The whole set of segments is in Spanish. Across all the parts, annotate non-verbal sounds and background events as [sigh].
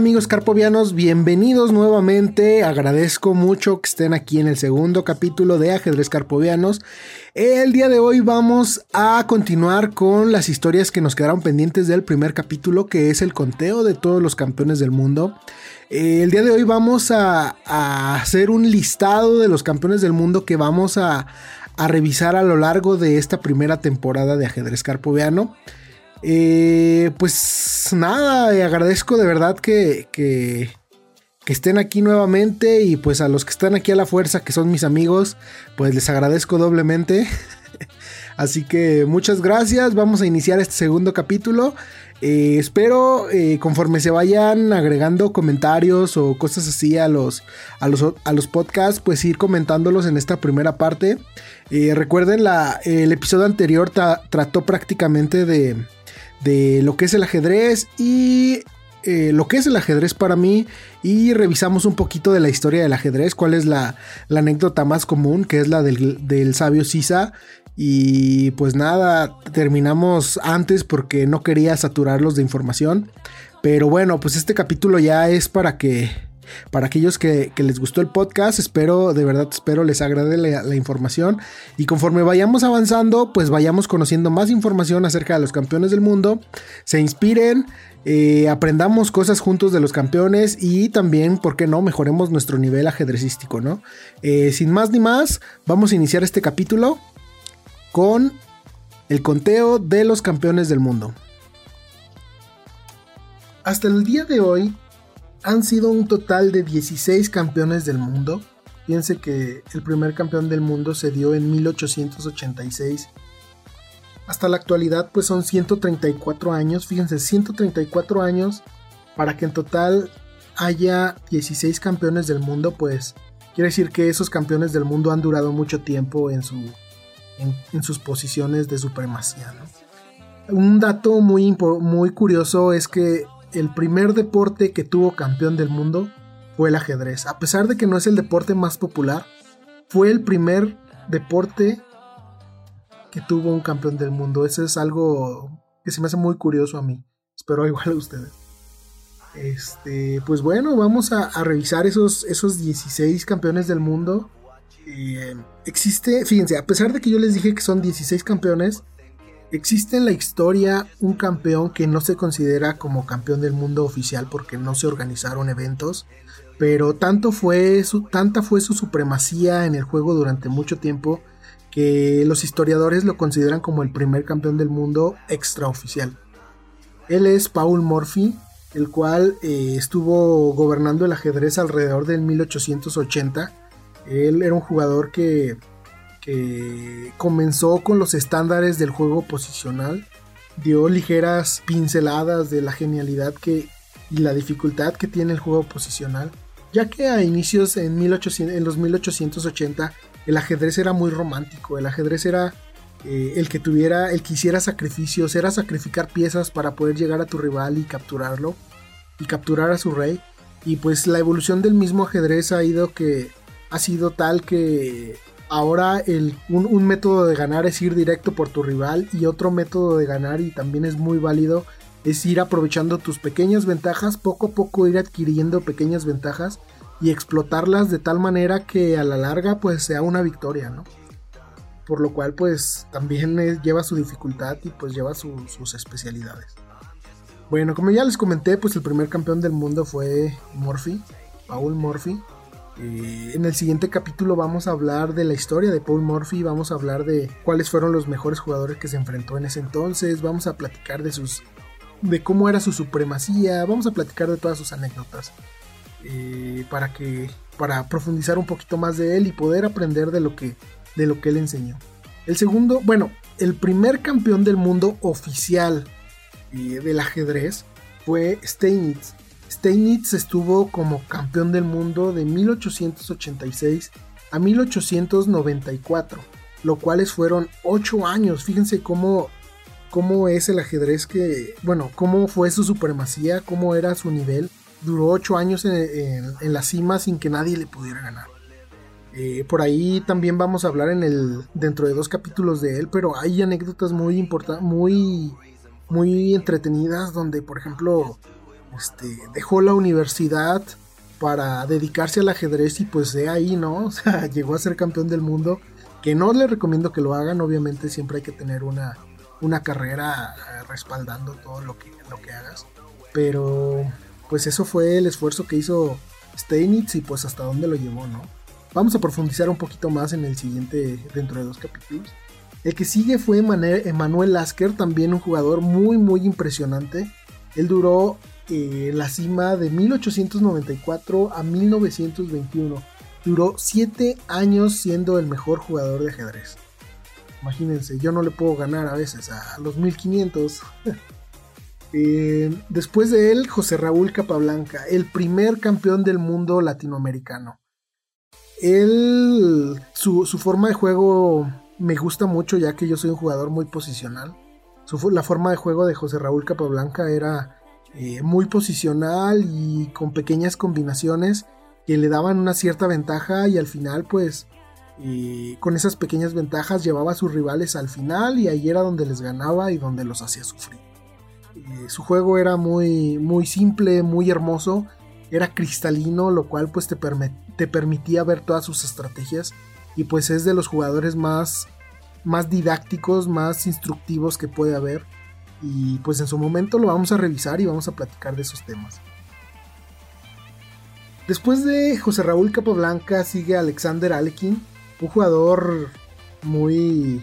Amigos carpovianos? Bienvenidos nuevamente. Agradezco mucho que estén aquí en el segundo capítulo de Ajedrez Carpovianos. El día de hoy vamos a continuar con las historias que nos quedaron pendientes del primer capítulo, que es el conteo de todos los campeones del mundo. El día de hoy vamos a, hacer un listado de los campeones del mundo que vamos a, a revisar a lo largo de esta primera temporada de Ajedrez Carpoviano. Eh, pues nada, eh, agradezco de verdad que, que, estén aquí nuevamente y pues a los que están aquí a la fuerza, que son mis amigos, pues les agradezco doblemente. [laughs] Así que muchas gracias, vamos a iniciar este segundo capítulo. Eh, espero conforme se vayan agregando comentarios o cosas así a los, a los, a los podcasts, pues ir comentándolos en esta primera parte. recuerden, la, el episodio anterior trató prácticamente de, de lo que es el ajedrez y eh, lo que es el ajedrez para mí y revisamos un poquito de la historia del ajedrez, cuál es la, anécdota más común, que es la del, sabio Sisa. Y pues nada, terminamos antes porque no quería saturarlos de información. Pero bueno, pues este capítulo ya es para que para aquellos que, les gustó el podcast, espero, de verdad espero les agrade la, información y conforme vayamos avanzando, pues vayamos conociendo más información acerca de los campeones del mundo, se inspiren, eh, aprendamos cosas juntos de los campeones y también, ¿por qué no?, mejoremos nuestro nivel ajedrecístico, ¿no? Eh, sin más ni más, vamos a iniciar este capítulo con el conteo de los campeones del mundo. Hasta el día de hoy, han sido un total de 16 campeones del mundo. Fíjense que el primer campeón del mundo se dio en 1886. Hasta la actualidad pues son 134 años. Fíjense, 134 años para que en total haya 16 campeones del mundo. Pues quiere decir que esos campeones del mundo han durado mucho tiempo en, su, en, sus posiciones de supremacía. Un dato muy, muy curioso es que el primer deporte que tuvo campeón del mundo fue el ajedrez. A pesar de que no es el deporte más popular, fue el primer deporte que tuvo un campeón del mundo. Eso es algo que se me hace muy curioso a mí. Espero igual a ustedes. Este, pues bueno, vamos a, revisar esos, esos 16 campeones del mundo. Eh, existe, fíjense, a pesar de que yo les dije que son 16 campeones, Existe en la historia un campeón que no se considera como campeón del mundo oficial porque no se organizaron eventos, pero tanto fue su, tanta fue su supremacía en el juego durante mucho tiempo que los historiadores lo consideran como el primer campeón del mundo extraoficial. Él es Paul Morphy, el cual eh, estuvo gobernando el ajedrez alrededor del 1880. Él era un jugador que que comenzó con los estándares del juego posicional, dio ligeras pinceladas de la genialidad que, y la dificultad que tiene el juego posicional, ya que a inicios en, 1800, en los 1880 el ajedrez era muy romántico, el ajedrez era eh, el que tuviera, el que hiciera sacrificios, era sacrificar piezas para poder llegar a tu rival y capturarlo, y capturar a su rey, y pues la evolución del mismo ajedrez ha ido que ha sido tal que Ahora el, un, método de ganar es ir directo por tu rival y otro método de ganar y también es muy válido es ir aprovechando tus pequeñas ventajas, poco a poco ir adquiriendo pequeñas ventajas y explotarlas de tal manera que a la larga pues sea una victoria, ¿no? Por lo cual pues también lleva su dificultad y pues lleva sus especialidades. Bueno, como ya les comenté, pues el primer campeón del mundo fue Murphy, Paul Murphy. Eh, en el siguiente capítulo vamos a hablar de la historia de Paul Murphy, vamos a hablar de cuáles fueron los mejores jugadores que se enfrentó en ese entonces, vamos a platicar de sus de cómo era su supremacía, vamos a platicar de todas sus anécdotas eh, para que para profundizar un poquito más de él y poder aprender de lo que de lo que él enseñó. El segundo, bueno, el primer campeón del mundo oficial eh, del ajedrez fue Steinitz. Steinitz estuvo como campeón del mundo de 1886 a 1894, lo cuales fueron 8 años. Fíjense cómo, cómo es el ajedrez que, bueno, cómo fue su supremacía, cómo era su nivel. Duró 8 años en, la cima sin que nadie le pudiera ganar. Eh, por ahí también vamos a hablar en el dentro de dos capítulos de él, pero hay anécdotas muy importantes, muy muy entretenidas donde, por ejemplo, este, dejó la universidad para dedicarse al ajedrez y pues de ahí, ¿no? [laughs] O sea, llegó a ser campeón del mundo, que no le recomiendo que lo hagan, obviamente siempre hay que tener una, una carrera eh, respaldando todo lo que, lo que hagas, pero pues eso fue el esfuerzo que hizo Steinitz y pues hasta dónde lo llevó, ¿no? Vamos a profundizar un poquito más en el siguiente, dentro de dos capítulos. El que sigue fue Emanuel Lasker, también un jugador muy muy impresionante. Él duró la cima de 1894 a 1921. Duró 7 años siendo el mejor jugador de ajedrez. Imagínense, yo no le puedo ganar a veces a los 1500. [laughs] Eh, después de él, José Raúl Capablanca, el primer campeón del mundo latinoamericano. Él, su, su forma de juego me gusta mucho ya que yo soy un jugador muy posicional. la forma de juego de José Raúl Capablanca era eh, muy posicional y con pequeñas combinaciones que le daban una cierta ventaja y al final pues eh, con esas pequeñas ventajas llevaba a sus rivales al final y ahí era donde les ganaba y donde los hacía sufrir. Eh, su juego era muy, muy simple, muy hermoso, era cristalino, lo cual pues te, te permitía ver todas sus estrategias y pues es de los jugadores más, más didácticos, más instructivos que puede haber. Y pues en su momento lo vamos a revisar y vamos a platicar de esos temas. Después de José Raúl Capablanca sigue Alexander Alekin, un jugador muy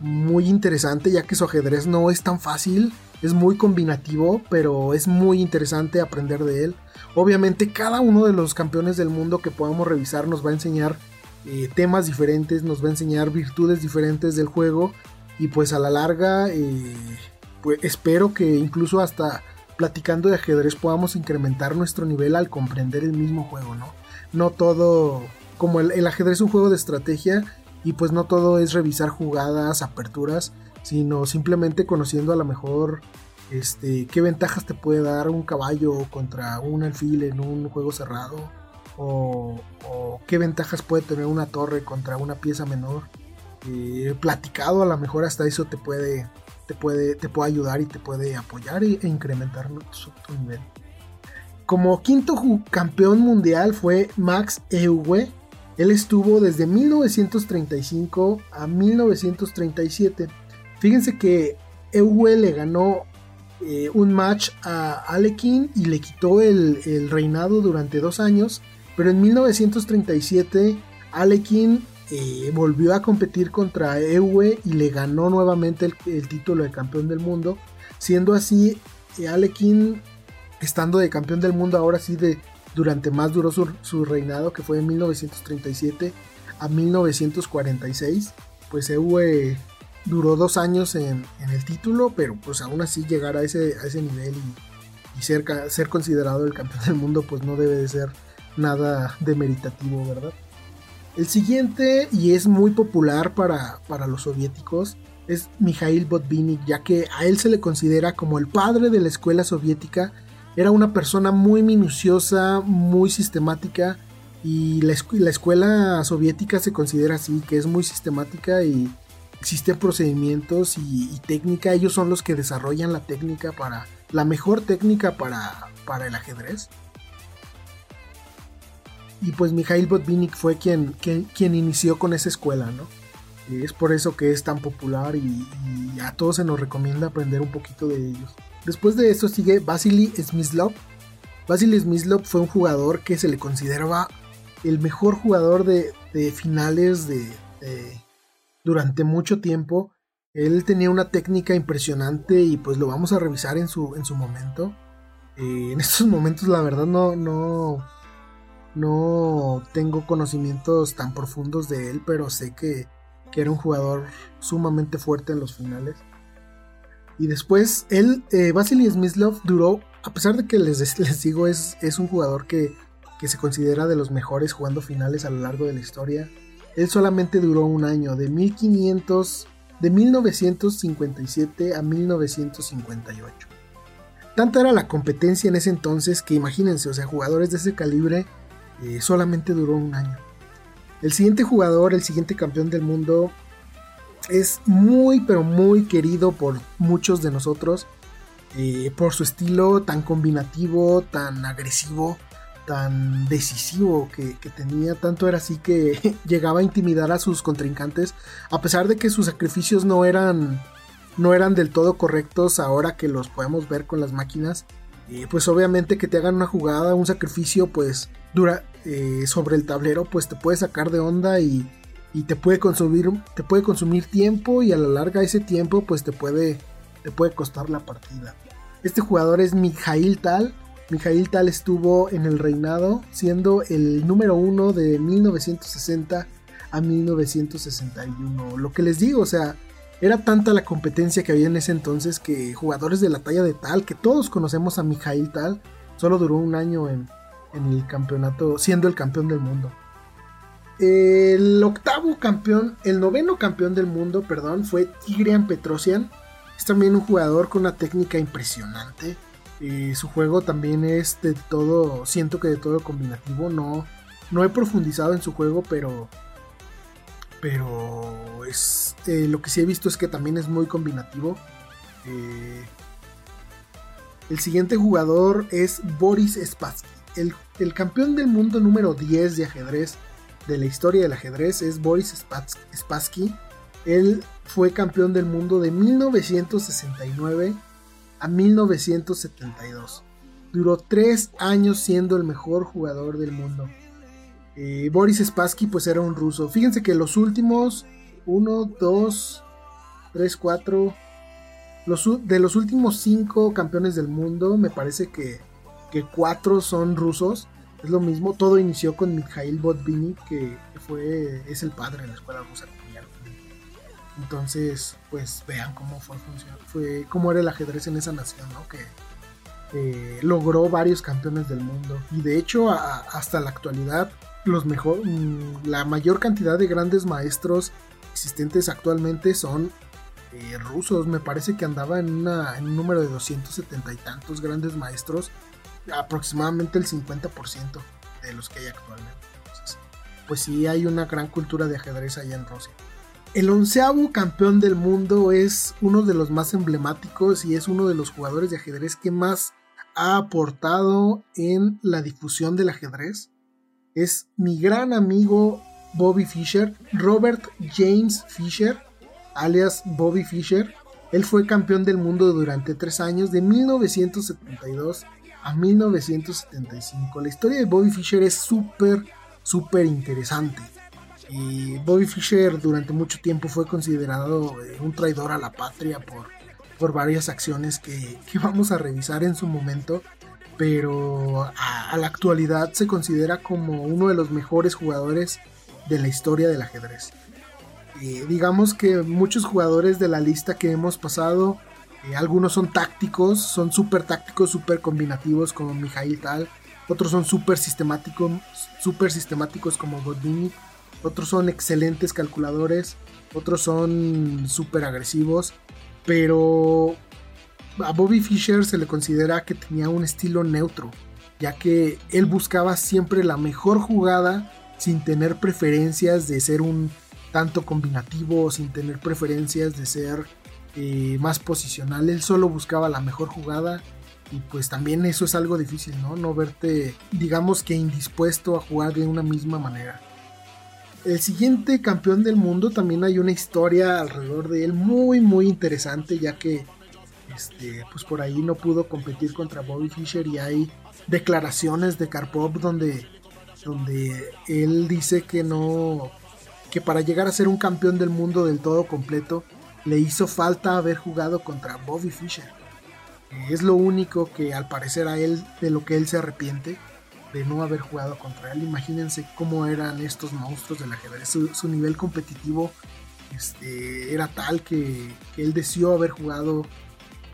muy interesante ya que su ajedrez no es tan fácil, es muy combinativo, pero es muy interesante aprender de él. Obviamente cada uno de los campeones del mundo que podamos revisar nos va a enseñar eh, temas diferentes, nos va a enseñar virtudes diferentes del juego y pues a la larga eh, pues espero que incluso hasta platicando de ajedrez podamos incrementar nuestro nivel al comprender el mismo juego, ¿no? No todo, como el, ajedrez es un juego de estrategia y pues no todo es revisar jugadas, aperturas, sino simplemente conociendo a lo mejor este, qué ventajas te puede dar un caballo contra un alfil en un juego cerrado o, qué ventajas puede tener una torre contra una pieza menor. Platicado a lo mejor hasta eso te puede, te puede, te puede ayudar y te puede apoyar e, incrementar tu, nivel. Como quinto campeón mundial fue Max Euwe. Él estuvo desde 1935 a 1937. Fíjense que Euwe le ganó eh, un match a Alekin y le quitó el, el, reinado durante dos años pero en 1937 Alekin eh, volvió a competir contra Ewe y le ganó nuevamente el, título de campeón del mundo, siendo así eh, Alekin estando de campeón del mundo ahora sí de durante más duró su, reinado que fue de 1937 a 1946 pues Ewe duró dos años en, el título pero pues aún así llegar a ese, nivel y, ser, ser considerado el campeón del mundo pues no debe de ser nada demeritativo, ¿verdad? El siguiente, y es muy popular para, para los soviéticos, es Mikhail Botvinnik, ya que a él se le considera como el padre de la escuela soviética. Era una persona muy minuciosa, muy sistemática, y la, la escuela soviética se considera así, que es muy sistemática y, existen procedimientos y, técnica, ellos son los que desarrollan la técnica para, la mejor técnica para, para el ajedrez. Y pues Mikhail Botvinnik fue quien, quien, inició con esa escuela, ¿no? es por eso que es tan popular y, a todos se nos recomienda aprender un poquito de ellos. Después de esto sigue Vasily Smyslov. Vasily Smyslov fue un jugador que se le consideraba el mejor jugador de, finales de, durante mucho tiempo. Él tenía una técnica impresionante y pues lo vamos a revisar en su, en su momento. Eh, en [laughs] estos momentos la verdad no, no, no tengo conocimientos tan profundos de él, pero sé que, era un jugador sumamente fuerte en los finales. Y después, él, eh, Vasily Smyslov, duró, a pesar de que les, [laughs] les digo, es, es un jugador que, que, se considera de los mejores jugando finales a lo largo de la historia. Él solamente duró un año, de 1500, de 1957 a 1958. Tanta era la competencia en ese entonces que imagínense, o sea, jugadores de ese calibre eh, solamente duró un año. El siguiente jugador, el siguiente campeón del mundo, es muy pero muy querido por muchos de nosotros. Eh, por su estilo tan combinativo, tan agresivo, tan decisivo que, tenía. Tanto era así que [laughs] llegaba a intimidar a sus contrincantes. A pesar de que sus sacrificios no eran, no eran del todo correctos ahora que los podemos ver con las máquinas. Eh, pues obviamente que te hagan una jugada, un sacrificio, pues dura eh, sobre el tablero, pues te puede sacar de onda y, te puede consumir te puede consumir tiempo y a la larga ese tiempo pues te puede te puede costar la partida. Este jugador es Mijail Tal. Mijail Tal estuvo en el reinado siendo el número uno de 1960 a 1961. Lo que les digo, o sea, era tanta la competencia que había en ese entonces que jugadores de la talla de Tal, que todos conocemos a Mijail Tal, solo duró un año en, el campeonato, siendo el campeón del mundo. El octavo campeón, el noveno campeón del mundo, perdón, fue Tigrian Petrosian. Es también un jugador con una técnica impresionante. Eh, su juego también es de todo, siento que de todo combinativo. No, no he profundizado en su juego, pero, pero es eh, lo que sí he visto es que también es muy combinativo. Eh, el siguiente jugador es Boris Spassky el, campeón del mundo número 10 de ajedrez de la historia del ajedrez es Boris Spassky. Él fue campeón del mundo de 1969 a 1972. Duró tres años siendo el mejor jugador del mundo. Eh, Boris Spassky pues era un ruso. Fíjense que los últimos 1, 2, 3, 4... de los últimos 5 campeones del mundo me parece que que cuatro son rusos. Es lo mismo, todo inició con Mikhail Botvinnik, que fue, es el padre de la escuela rusa. Entonces, pues vean cómo fue, fue cómo era el ajedrez en esa nación, ¿no? Que eh, logró varios campeones del mundo. Y de hecho, hasta la actualidad, los mejor, mm, la mayor cantidad de grandes maestros existentes actualmente son eh, rusos. Me parece que andaba en, un número de 270 y tantos grandes maestros aproximadamente el 50% de los que hay actualmente. pues sí hay una gran cultura de ajedrez allá en Rusia. El onceavo campeón del mundo es uno de los más emblemáticos y es uno de los jugadores de ajedrez que más ha aportado en la difusión del ajedrez. Es mi gran amigo Bobby Fischer, Robert James Fischer, alias Bobby Fischer. Él fue campeón del mundo durante tres años, de 1972 a 1975. La historia de Bobby Fischer es súper, súper interesante. Y Bobby Fischer durante mucho tiempo fue considerado eh, un traidor a la patria por, por varias acciones que, vamos a revisar en su momento. Pero a, la actualidad se considera como uno de los mejores jugadores de la historia del ajedrez. Eh, digamos que muchos jugadores de la lista que hemos pasado eh, algunos son tácticos, son súper tácticos, súper combinativos como Mijail Tal. Otros son súper sistemáticos, super sistemáticos como Godini. Otros son excelentes calculadores. Otros son súper agresivos. Pero a Bobby Fischer se le considera que tenía un estilo neutro, ya que él buscaba siempre la mejor jugada sin tener preferencias de ser un tanto combinativo, sin tener preferencias de ser eh, más posicional. Él solo buscaba la mejor jugada y pues también eso es algo difícil, ¿no? No verte, digamos que indispuesto a jugar de una misma manera. El siguiente campeón del mundo también hay una historia alrededor de él muy muy interesante ya que este, pues por ahí no pudo competir contra Bobby Fischer y hay declaraciones de Karpov donde, donde él dice que no que para llegar a ser un campeón del mundo del todo completo le hizo falta haber jugado contra Bobby Fischer. Es lo único que al parecer a él de lo que él se arrepiente de no haber jugado contra él. Imagínense cómo eran estos monstruos del ajedrez. Su, su nivel competitivo este, era tal que, él deseó haber jugado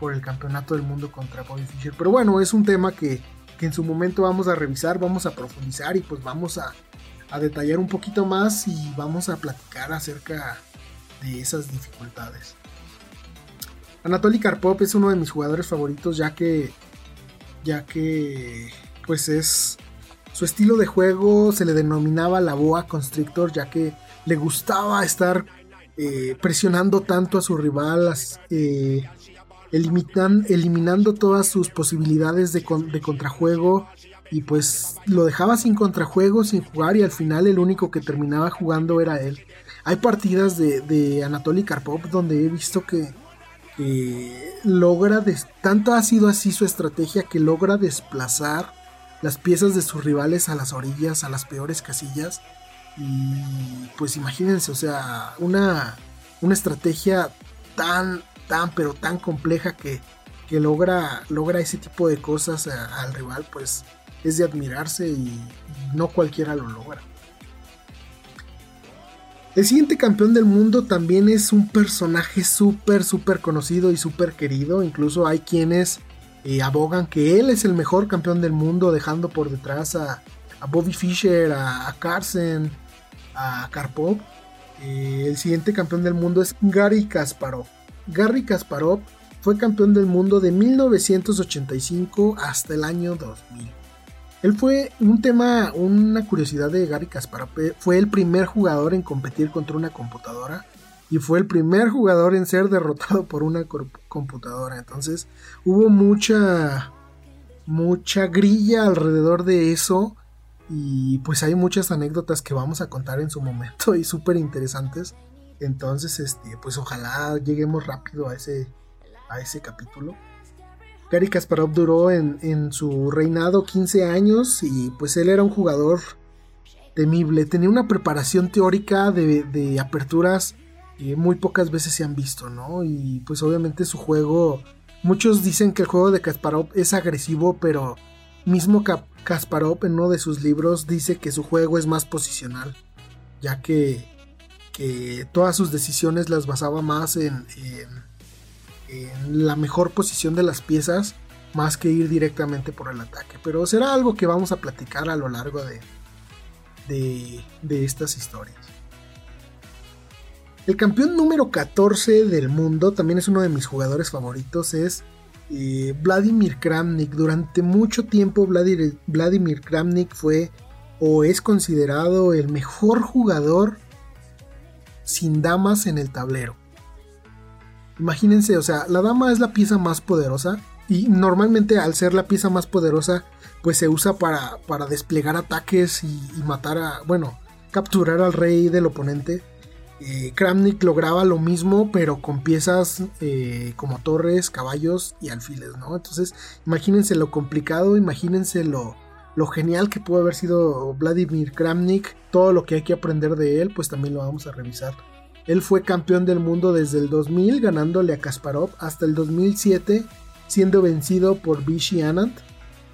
por el campeonato del mundo contra Bobby Fischer. Pero bueno, es un tema que, en su momento vamos a revisar, vamos a profundizar y pues vamos a, a detallar un poquito más y vamos a platicar acerca de esas dificultades. Anatoly Karpov es uno de mis jugadores favoritos ya que ya que pues es su estilo de juego se le denominaba la boa constrictor ya que le gustaba estar eh, presionando tanto a su rival, eh, eliminando todas sus posibilidades de, contrajuego y pues lo dejaba sin contrajuego, sin jugar y al final el único que terminaba jugando era él. Hay partidas de, de Anatoly Karpov donde he visto que, logra, tanto ha sido así su estrategia que logra desplazar las piezas de sus rivales a las orillas, a las peores casillas. Y pues imagínense, o sea, una, una estrategia tan, tan, pero tan compleja que, que logra, logra ese tipo de cosas al rival, pues es de admirarse y, no cualquiera lo logra. El siguiente campeón del mundo también es un personaje súper, súper conocido y súper querido. Incluso hay quienes eh, abogan que él es el mejor campeón del mundo, dejando por detrás a, Bobby Fischer, a, Carson, a Karpov. Eh, el siguiente campeón del mundo es Gary Kasparov. Gary Kasparov fue campeón del mundo de 1985 hasta el año 2000. Él fue un tema, una curiosidad de Gary Kasparov. Eh, fue el primer jugador en competir contra una computadora y fue el primer jugador en ser derrotado por una computadora. Entonces hubo mucha, mucha grilla alrededor de eso y pues hay muchas anécdotas que vamos a contar en su momento y súper interesantes. Entonces, este, pues ojalá lleguemos rápido a ese, a ese capítulo. Gary Kasparov duró en, en, su reinado 15 años y pues él era un jugador temible. Tenía una preparación teórica de, de aperturas muy pocas veces se han visto, ¿no? Y pues obviamente su juego, muchos dicen que el juego de Kasparov es agresivo, pero mismo Kasparov en uno de sus libros dice que su juego es más posicional, ya que, que todas sus decisiones las basaba más en, la mejor posición de las piezas, más que ir directamente por el ataque. Pero será algo que vamos a platicar a lo largo de, de, de estas historias. El campeón número 14 del mundo, también es uno de mis jugadores favoritos, es eh, Vladimir Kramnik. Durante mucho tiempo Vladimir, Vladimir Kramnik fue o es considerado el mejor jugador sin damas en el tablero. Imagínense, o sea, la dama es la pieza más poderosa y normalmente al ser la pieza más poderosa pues se usa para, para desplegar ataques y, matar a, bueno, capturar al rey del oponente eh, Kramnik lograba lo mismo, pero con piezas eh, como torres, caballos y alfiles, ¿no? Entonces, imagínense lo complicado, imagínense lo, lo genial que pudo haber sido Vladimir Kramnik, todo lo que hay que aprender de él, pues también lo vamos a revisar. Él fue campeón del mundo desde el 2000, ganándole a Kasparov, hasta el 2007, siendo vencido por Vichy Anand.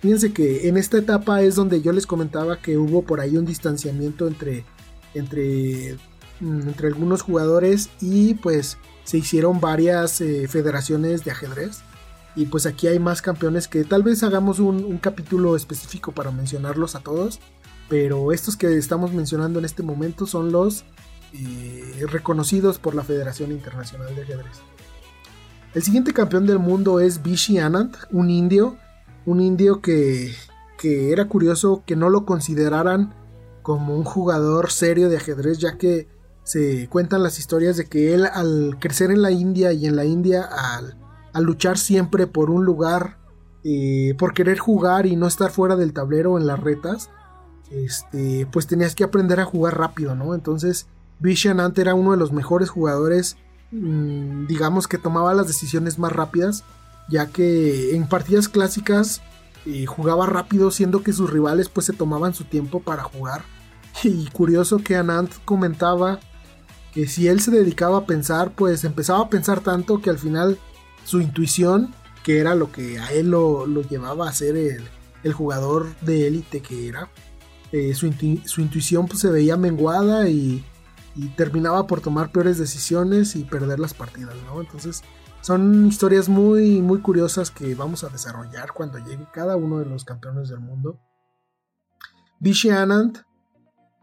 Fíjense que en esta etapa es donde yo les comentaba que hubo por ahí un distanciamiento entre, entre Mm, entre algunos jugadores y pues se hicieron varias eh, federaciones de ajedrez. Y pues aquí hay más campeones que tal vez hagamos un, capítulo específico para mencionarlos a todos. Pero estos que estamos mencionando en este momento son los eh, reconocidos por la Federación Internacional de Ajedrez. El siguiente campeón del mundo es Vichy Anand, un indio. Un indio que, que era curioso que no lo consideraran como un jugador serio de ajedrez, ya que se cuentan las historias de que él al crecer en la India y en la India al, luchar siempre por un lugar, eh, por querer jugar y no estar fuera del tablero en las retas, este, pues tenías que aprender a jugar rápido, ¿no? Entonces Vishanant era uno de los mejores jugadores, mm, digamos que tomaba las decisiones más rápidas, ya que en partidas clásicas eh, jugaba rápido, siendo que sus rivales pues se tomaban su tiempo para jugar. [laughs] Y curioso que Anand comentaba que si él se dedicaba a pensar, pues empezaba a pensar tanto que al final su intuición, que era lo que a él lo, llevaba a ser el, jugador de élite que era, eh, su, intuición pues, se veía menguada y, terminaba por tomar peores decisiones y perder las partidas, ¿no? Entonces son historias muy, muy curiosas que vamos a desarrollar cuando llegue cada uno de los campeones del mundo. Vishy Anand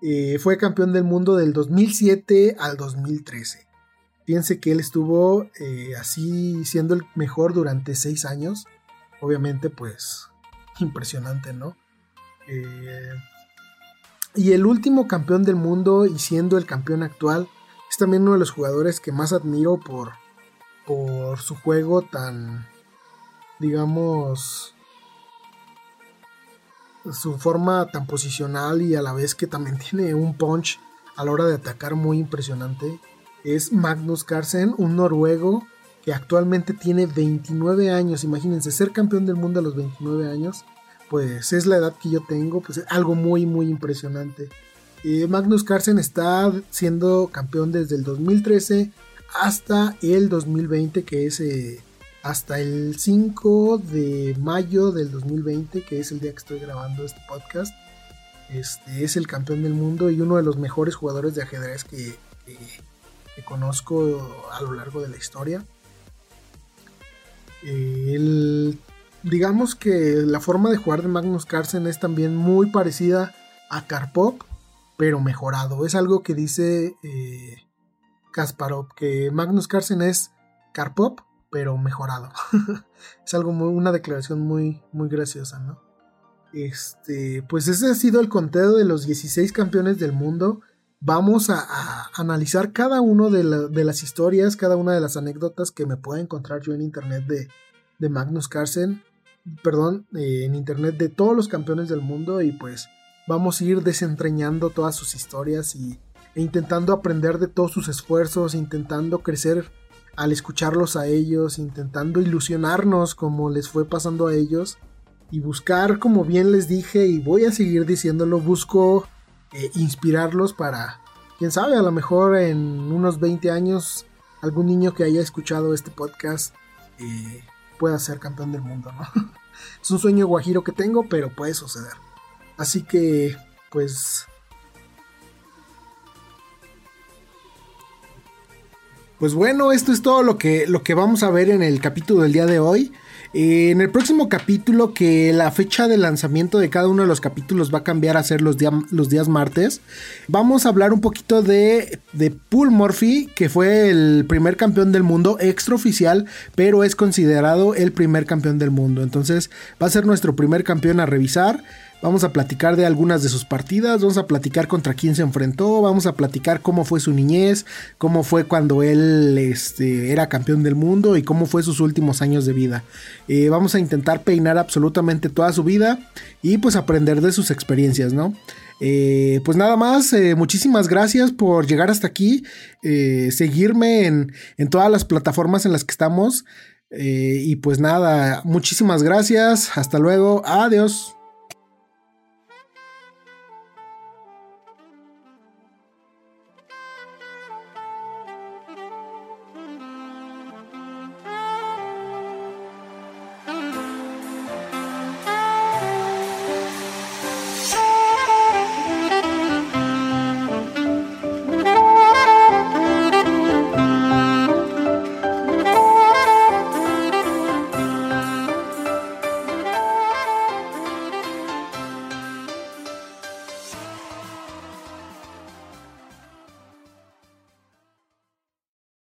eh, fue campeón del mundo del 2007 al 2013. Piense que él estuvo eh, así siendo el mejor durante seis años. Obviamente, pues, [laughs] impresionante, ¿no? Eh, y el último campeón del mundo y siendo el campeón actual, es también uno de los jugadores que más admiro por, por su juego tan, digamos, su forma tan posicional y a la vez que también [laughs] tiene un punch a la hora de atacar muy impresionante, es Magnus Carlsen, un noruego que actualmente tiene 29 años. Imagínense, ser campeón del mundo a los 29 años, pues es la edad que yo tengo, pues es algo muy, muy impresionante. Eh, Magnus Carlsen está siendo campeón desde el 2013 hasta el 2020, que es eh, hasta el 5 de mayo del 2020, que es el día que estoy grabando este podcast. Este es el campeón del mundo y uno de los mejores jugadores de ajedrez que, conozco a lo largo de la historia. digamos que la forma de jugar de Magnus Carlsen es también muy parecida a Karpov, pero mejorado. Es algo que dice eh, Kasparov, que Magnus Carlsen es Karpov, pero mejorado. [laughs] es algo muy, una declaración muy, muy graciosa, ¿no? Este, pues ese ha sido el conteo de los 16 campeones del mundo. Vamos a, analizar cada una de, las historias, cada una de las anécdotas que me pueda encontrar yo en internet de, de Magnus Carlsen, perdón, eh, en internet de todos los campeones del mundo y pues vamos a ir desentrañando todas sus historias y, e intentando aprender de todos sus esfuerzos, intentando crecer al escucharlos a ellos, intentando ilusionarnos como les fue pasando a ellos y buscar, como bien les dije y voy a seguir diciéndolo, busco eh, inspirarlos para, quién sabe, a lo mejor en unos 20 años algún niño que haya escuchado este podcast eh, pueda ser campeón del mundo, ¿no? [laughs] es un sueño guajiro que tengo, pero puede suceder. Así que, pues Pues bueno, esto es todo lo que, lo que vamos a ver en el capítulo del día de hoy. Eh, en el próximo capítulo, que la fecha de lanzamiento de cada uno de los capítulos va a cambiar a ser los, días martes, vamos a hablar un poquito de, de Paul Murphy, que fue el primer campeón del mundo extraoficial, pero es considerado el primer campeón del mundo. Entonces va a ser nuestro primer campeón a revisar. Vamos a platicar de algunas de sus partidas, vamos a platicar contra quién se enfrentó, vamos a platicar cómo fue su niñez, cómo fue cuando él este, era campeón del mundo y cómo fue sus últimos años de vida. Eh, vamos a intentar peinar absolutamente toda su vida y pues aprender de sus experiencias, ¿no? Eh, pues nada más, eh, muchísimas gracias por llegar hasta aquí, seguirme en, en, todas las plataformas en las que estamos. y pues nada, muchísimas gracias, hasta luego, adiós.